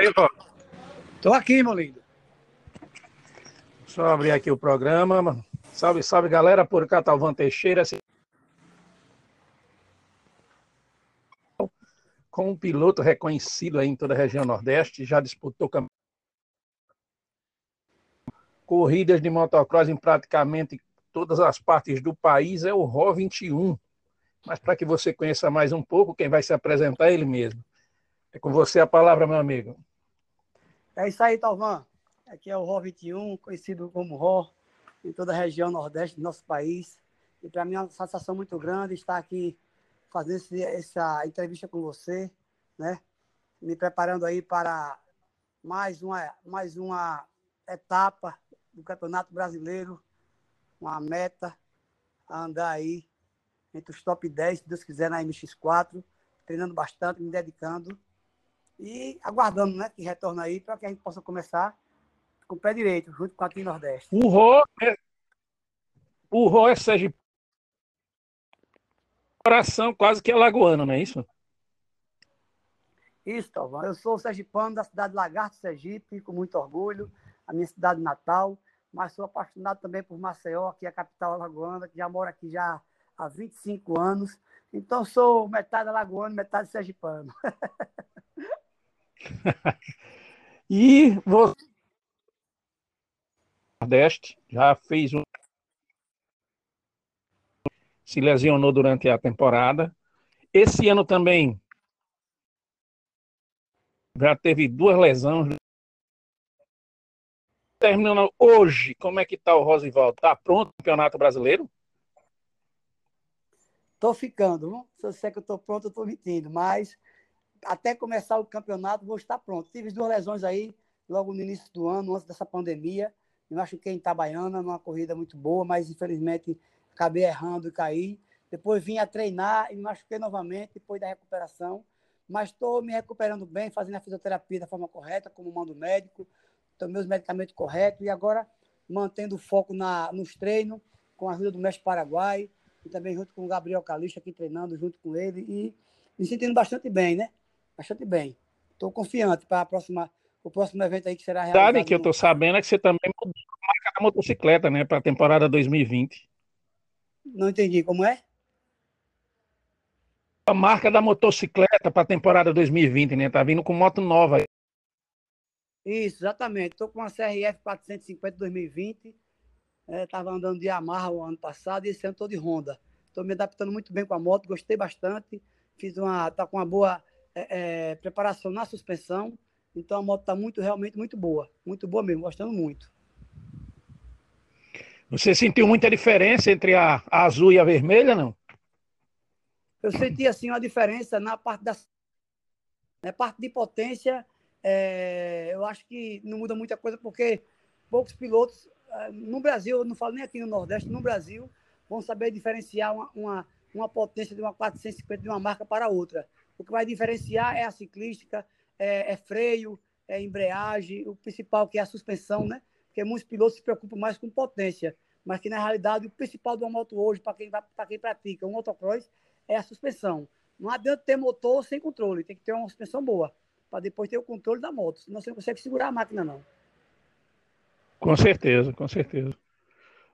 aí? Tô aqui, meu lindo. Só abrir aqui o programa. Salve, salve, galera. Por cá, Teixeira. Com um piloto reconhecido aí em toda a região Nordeste, já disputou corridas de motocross em praticamente todas as partes do país, é o RO 21. Mas para que você conheça mais um pouco, quem vai se apresentar é ele mesmo. É com você a palavra, meu amigo. É isso aí, Talvan. Aqui é o RO 21, conhecido como RO, em toda a região Nordeste do nosso país. E para mim é uma satisfação muito grande estar aqui fazendo esse, essa entrevista com você, né? Me preparando aí para mais uma, mais uma etapa do Campeonato Brasileiro, uma meta a andar aí entre os top 10, se Deus quiser, na MX4, treinando bastante, me dedicando e aguardando né, que retorne aí para que a gente possa começar com o pé direito, junto com a Team Nordeste. O Ró é, o Ró é Sérgio coração quase que alagoano, não é isso? Isso, Talvão. Eu sou sergipano da cidade de Lagarto, Sergipe, com muito orgulho a minha cidade natal, mas sou apaixonado também por Maceió, que é a capital alagoana, que já moro aqui já há 25 anos. Então sou metade alagoano, metade sergipano. e você Nordeste já fez um se lesionou durante a temporada. Esse ano também já teve duas lesões terminando hoje, como é que está o Rosivaldo? Está pronto o Campeonato Brasileiro? Estou ficando. Se eu sei que eu estou pronto, eu estou mentindo. Mas até começar o campeonato, vou estar pronto. Tive duas lesões aí, logo no início do ano, antes dessa pandemia. Me machuquei em Itabaiana, numa corrida muito boa, mas infelizmente acabei errando e caí. Depois vim a treinar e me machuquei novamente depois da recuperação. Mas estou me recuperando bem, fazendo a fisioterapia da forma correta, como manda o médico tomei os medicamentos corretos e agora mantendo o foco na, nos treinos, com a ajuda do mestre Paraguai, e também junto com o Gabriel Calixto aqui treinando junto com ele e me sentindo bastante bem, né? Bastante bem. Estou confiante para o próximo evento aí que será realizado. Verdade que eu estou sabendo é que você também mudou a marca da motocicleta, né, para a temporada 2020. Não entendi, como é? A marca da motocicleta para a temporada 2020, né? Tá vindo com moto nova. Isso, exatamente. Estou com uma CRF 450 2020. Estava é, andando de Yamaha o ano passado e esse ano estou de Honda. Estou me adaptando muito bem com a moto, gostei bastante. Fiz uma, tá com uma boa é, é, preparação na suspensão. Então a moto está muito, realmente muito boa. Muito boa mesmo, gostando muito. Você sentiu muita diferença entre a, a azul e a vermelha, não? Eu senti assim uma diferença na parte da na parte de potência é, eu acho que não muda muita coisa porque poucos pilotos é, no Brasil, eu não falo nem aqui no Nordeste, no Brasil, vão saber diferenciar uma, uma, uma potência de uma 450 de uma marca para outra. O que vai diferenciar é a ciclística, é, é freio, é embreagem, o principal que é a suspensão, né? Porque muitos pilotos se preocupam mais com potência, mas que na realidade o principal de uma moto hoje, para quem, quem pratica um motocross, é a suspensão. Não adianta ter motor sem controle, tem que ter uma suspensão boa para depois ter o controle da moto. Senão você não consegue segurar a máquina, não. Com certeza, com certeza.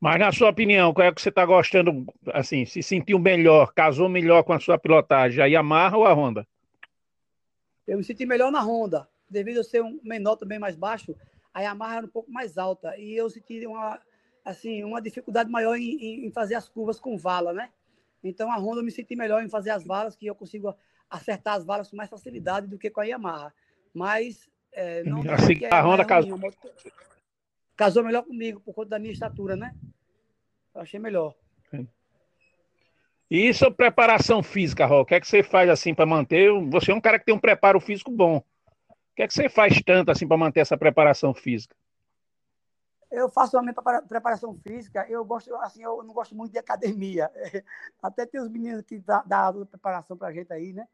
Mas na sua opinião, qual é que você está gostando, assim, se sentiu melhor, casou melhor com a sua pilotagem, a Yamaha ou a Honda? Eu me senti melhor na Honda, devido a ser um menor também mais baixo, a Yamaha era um pouco mais alta e eu senti uma, assim, uma dificuldade maior em, em fazer as curvas com vala, né? Então a Honda eu me senti melhor em fazer as valas, que eu consigo acertar as valas com mais facilidade do que com a Yamaha. Mas é, não assim que a Honda casou. casou melhor comigo por conta da minha estatura, né? Eu achei melhor. E isso é preparação física, Rô? O que é que você faz assim para manter? Você é um cara que tem um preparo físico bom. O que é que você faz tanto assim para manter essa preparação física? Eu faço a minha preparação física, eu gosto, assim, eu não gosto muito de academia. Até tem os meninos que dão dá preparação para a gente aí, né?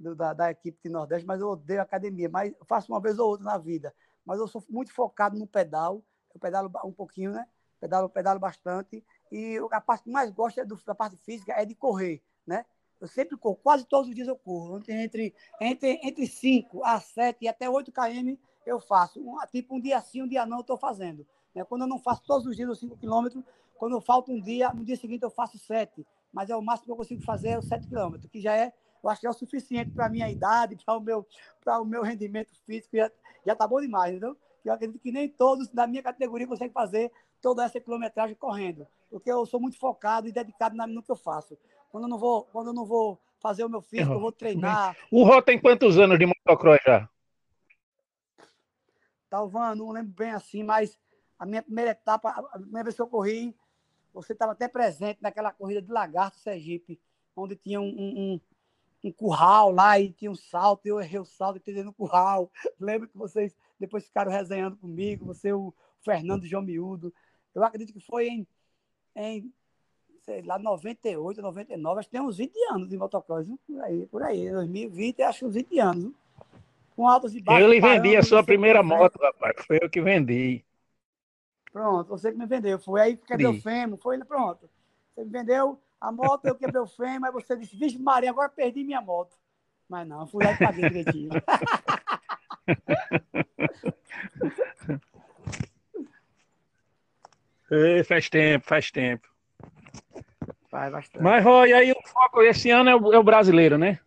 do, da, da, equipe de Nordeste, mas eu odeio academia. Mas faço uma vez ou outra na vida. Mas eu sou muito focado no pedal. Eu pedalo um pouquinho, né? Pedalo, pedalo bastante. E a parte que mais gosto é do, da parte física é de correr, né? Eu sempre corro, quase todos os dias eu corro. Entre, entre, entre 5 a 7 e até 8 km eu faço. Um, tipo, um dia sim, um dia não, eu estou fazendo. Né? Quando eu não faço todos os dias os 5 km, quando eu falta um dia, no dia seguinte eu faço 7. Mas é o máximo que eu consigo fazer é os 7 km, que já é, eu acho que é o suficiente para a minha idade, para o meu, o meu rendimento físico, já, já tá bom demais, entendeu? Eu acredito que nem todos da minha categoria conseguem fazer toda essa quilometragem correndo, porque eu sou muito focado e dedicado no que eu faço. Quando eu não vou, quando eu não vou fazer o meu físico, eu vou treinar. O Ró tem quantos anos de motocross já? Talvez, não lembro bem assim, mas a minha primeira etapa, a primeira vez que eu corri, você estava até presente naquela corrida de Lagarto Sergipe, onde tinha um, um, um, curral lá e tinha um salto, eu errei o salto e entrei no curral. Lembro que vocês depois ficaram resenhando comigo, você, o Fernando João Miúdo. Eu acredito que foi em, em sei lá, 98, 99, acho que tem uns 20 anos de motocross, por aí, por aí, 2020, acho que uns 20 anos. Com altos e baixos. Eu lhe vendi a sua primeira moto, rapaz, foi eu que vendi. Pronto, você que me vendeu. Foi aí que quebrei o fêmur, foi, pronto. Você me vendeu a moto, eu quebrei o fêmur, aí você disse, vixe Maria, agora perdi minha moto. Mas não, fui lá e paguei direitinho. Faz tempo, faz tempo. Faz bastante. Mas, Roy, aí o foco esse ano é o, é o, brasileiro, né?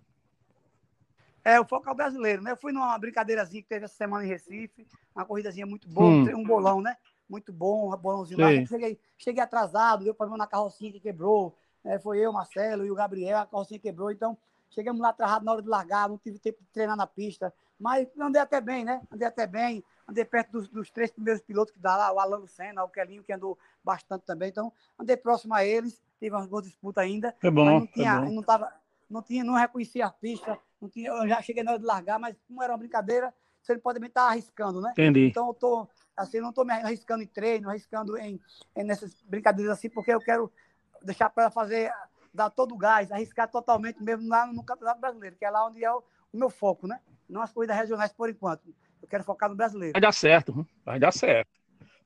É, o foco é o brasileiro, né? Eu fui numa brincadeirazinha que teve essa semana em Recife, uma corridazinha muito boa, hum. um bolão, né? Muito bom, um bolãozinho lá. Cheguei, cheguei atrasado, deu problema na carrocinha que quebrou. É, foi eu, Marcelo e o Gabriel, a carrocinha quebrou, então chegamos lá atrasado na hora de largar, não tive tempo de treinar na pista, mas andei até bem, né? Andei até bem, andei perto dos, dos três primeiros pilotos que dá lá, o Alan Lucena, o Kelinho, que andou bastante também, então andei próximo a eles, tive umas boas disputas ainda. É bom, mas não tinha, é bom. não tava, não tinha, não reconhecia a pista, não tinha, eu já cheguei na hora de largar, mas como era uma brincadeira, você pode também estar arriscando, né? Entendi. Então eu tô, assim, não estou me arriscando em treino, arriscando em, em nessas brincadeiras assim, porque eu quero deixar para fazer, dar todo o gás, arriscar totalmente mesmo lá no Campeonato Brasileiro, que é lá onde é o, o meu foco, né? Não as corridas regionais por enquanto. Eu quero focar no brasileiro. Vai dar certo, vai dar certo.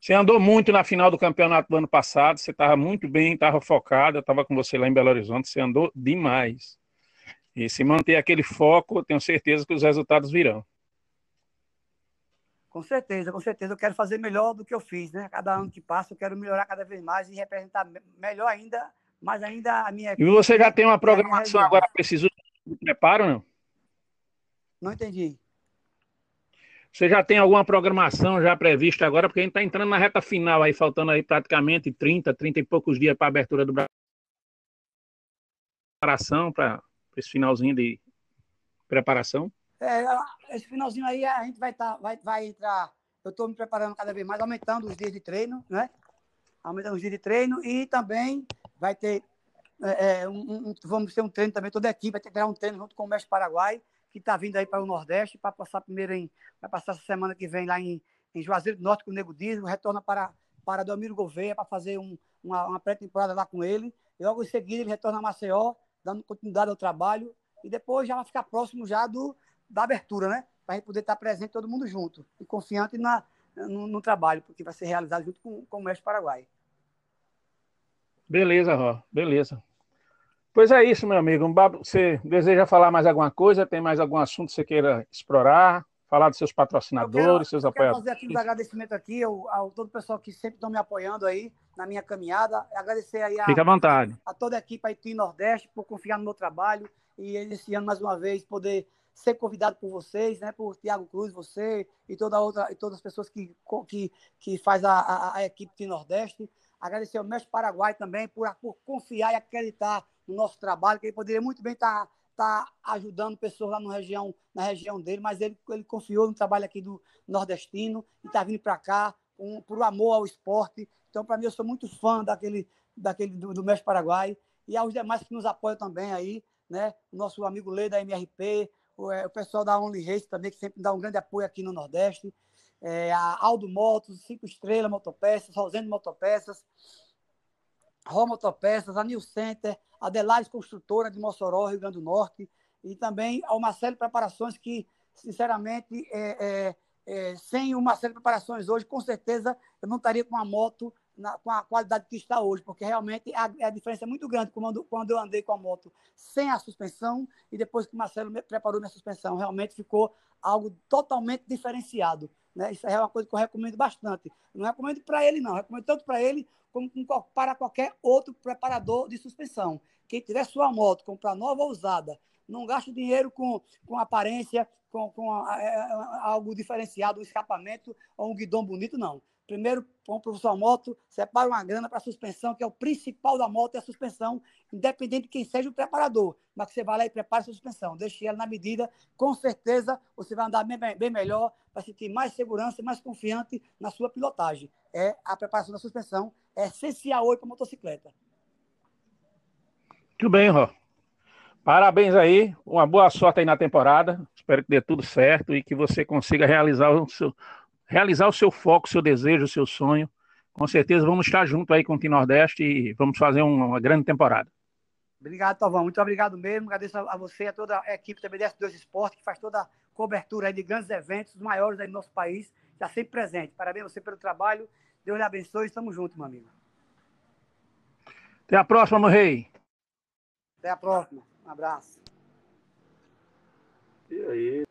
Você andou muito na final do campeonato do ano passado, você estava muito bem, estava focado, eu estava com você lá em Belo Horizonte, você andou demais. E se manter aquele foco, tenho certeza que os resultados virão. Com certeza, com certeza. Eu quero fazer melhor do que eu fiz, né? Cada ano que passa, eu quero melhorar cada vez mais e representar melhor ainda, mais ainda a minha. E você já tem uma programação agora preciso de preparo, não? Não entendi. Você já tem alguma programação já prevista agora? Porque a gente está entrando na reta final aí, faltando aí praticamente 30, 30 e poucos dias para a abertura do Brasil. Preparação para esse finalzinho de preparação? É, esse finalzinho aí a gente vai, tá, vai, vai entrar. Eu estou me preparando cada vez mais, aumentando os dias de treino, né? Aumentando os dias de treino e também vai ter. É, é um, um, vamos ter um treino também, toda a equipe vai ter um treino junto com o Mestre Paraguai que está vindo aí para o Nordeste, para passar primeiro em. Vai passar essa semana que vem lá em, em Juazeiro do Norte com o Nego Diesel, retorna para, para Delmiro Gouveia para fazer um, uma, uma pré-temporada lá com ele. E logo em seguida ele retorna a Maceió, dando continuidade ao trabalho. E depois já vai ficar próximo já do, da abertura, né? Para a gente poder estar presente todo mundo junto e confiante na, no, no trabalho, porque vai ser realizado junto com, com o Mestre Paraguai. Beleza, Ró, beleza. Pois é isso, meu amigo. Você deseja falar mais alguma coisa? Tem mais algum assunto que você queira explorar? Falar dos seus patrocinadores, quero, seus apoiadores? Quero fazer aqui um agradecimento aqui ao, ao, todo o pessoal que sempre estão me apoiando aí na minha caminhada. Agradecer aí a, Fique à vontade. a toda a equipe Haiti Nordeste por confiar no meu trabalho e esse ano, mais uma vez, poder ser convidado por vocês, né, por Tiago Cruz, você e toda outra e todas as pessoas que que, que faz a, a, a equipe Team Nordeste. Agradecer ao Mestre Paraguai também por, por confiar e acreditar no nosso trabalho, que ele poderia muito bem estar tá, tá ajudando pessoas lá no região, na região dele, mas ele, ele confiou no trabalho aqui do nordestino e está vindo para cá um, por amor ao esporte. Então, para mim, eu sou muito fã daquele, daquele do, do Mestre Paraguai e aos demais que nos apoiam também aí, né? O nosso amigo Lei da MRP, o, é, o pessoal da Only Race também, que sempre dá um grande apoio aqui no Nordeste. É, a Aldo Motos, Cinco Estrelas Motopeças, Rosendo Motopeças, Roma Motopeças, a New Center, a Delares Construtora de Mossoró, Rio Grande do Norte, e também ao Marcelo Preparações, que, sinceramente, é, é, é, sem o Marcelo Preparações hoje, com certeza eu não estaria com uma moto na, com a qualidade que está hoje, porque realmente a, a diferença é muito grande quando, quando eu andei com a moto sem a suspensão e depois que o Marcelo me, preparou minha suspensão. Realmente ficou algo totalmente diferenciado. Né? Isso é uma coisa que eu recomendo bastante. Não recomendo para ele, não. Recomendo tanto para ele como para qualquer outro preparador de suspensão. Quem tiver sua moto, comprar nova ou usada, não gaste dinheiro com, com aparência, com, com a, a, algo diferenciado, um escapamento ou um guidão bonito, não. Primeiro, compra sua moto, separa uma grana para a suspensão, que é o principal da moto, é a suspensão, independente de quem seja o preparador. Mas você vai lá e prepara a sua suspensão, deixe ela na medida, com certeza você vai andar bem, bem melhor, vai sentir mais segurança e mais confiante na sua pilotagem. É a preparação da suspensão, é essencial hoje para a motocicleta. Muito bem, Ró. Parabéns aí, uma boa sorte aí na temporada. Espero que dê tudo certo e que você consiga realizar o seu, realizar o seu foco, o seu desejo, o seu sonho. Com certeza vamos estar junto aí com o Team Nordeste e vamos fazer uma grande temporada. Obrigado, Tavão. Muito obrigado mesmo. Agradeço a você e a toda a equipe da BDS2 Esporte, que faz toda a cobertura de grandes eventos, os maiores aí do nosso país, está sempre presente. Parabéns a você pelo trabalho. Deus lhe abençoe. Estamos juntos, meu amigo. Até a próxima, meu rei. Até a próxima. Um abraço. E aí?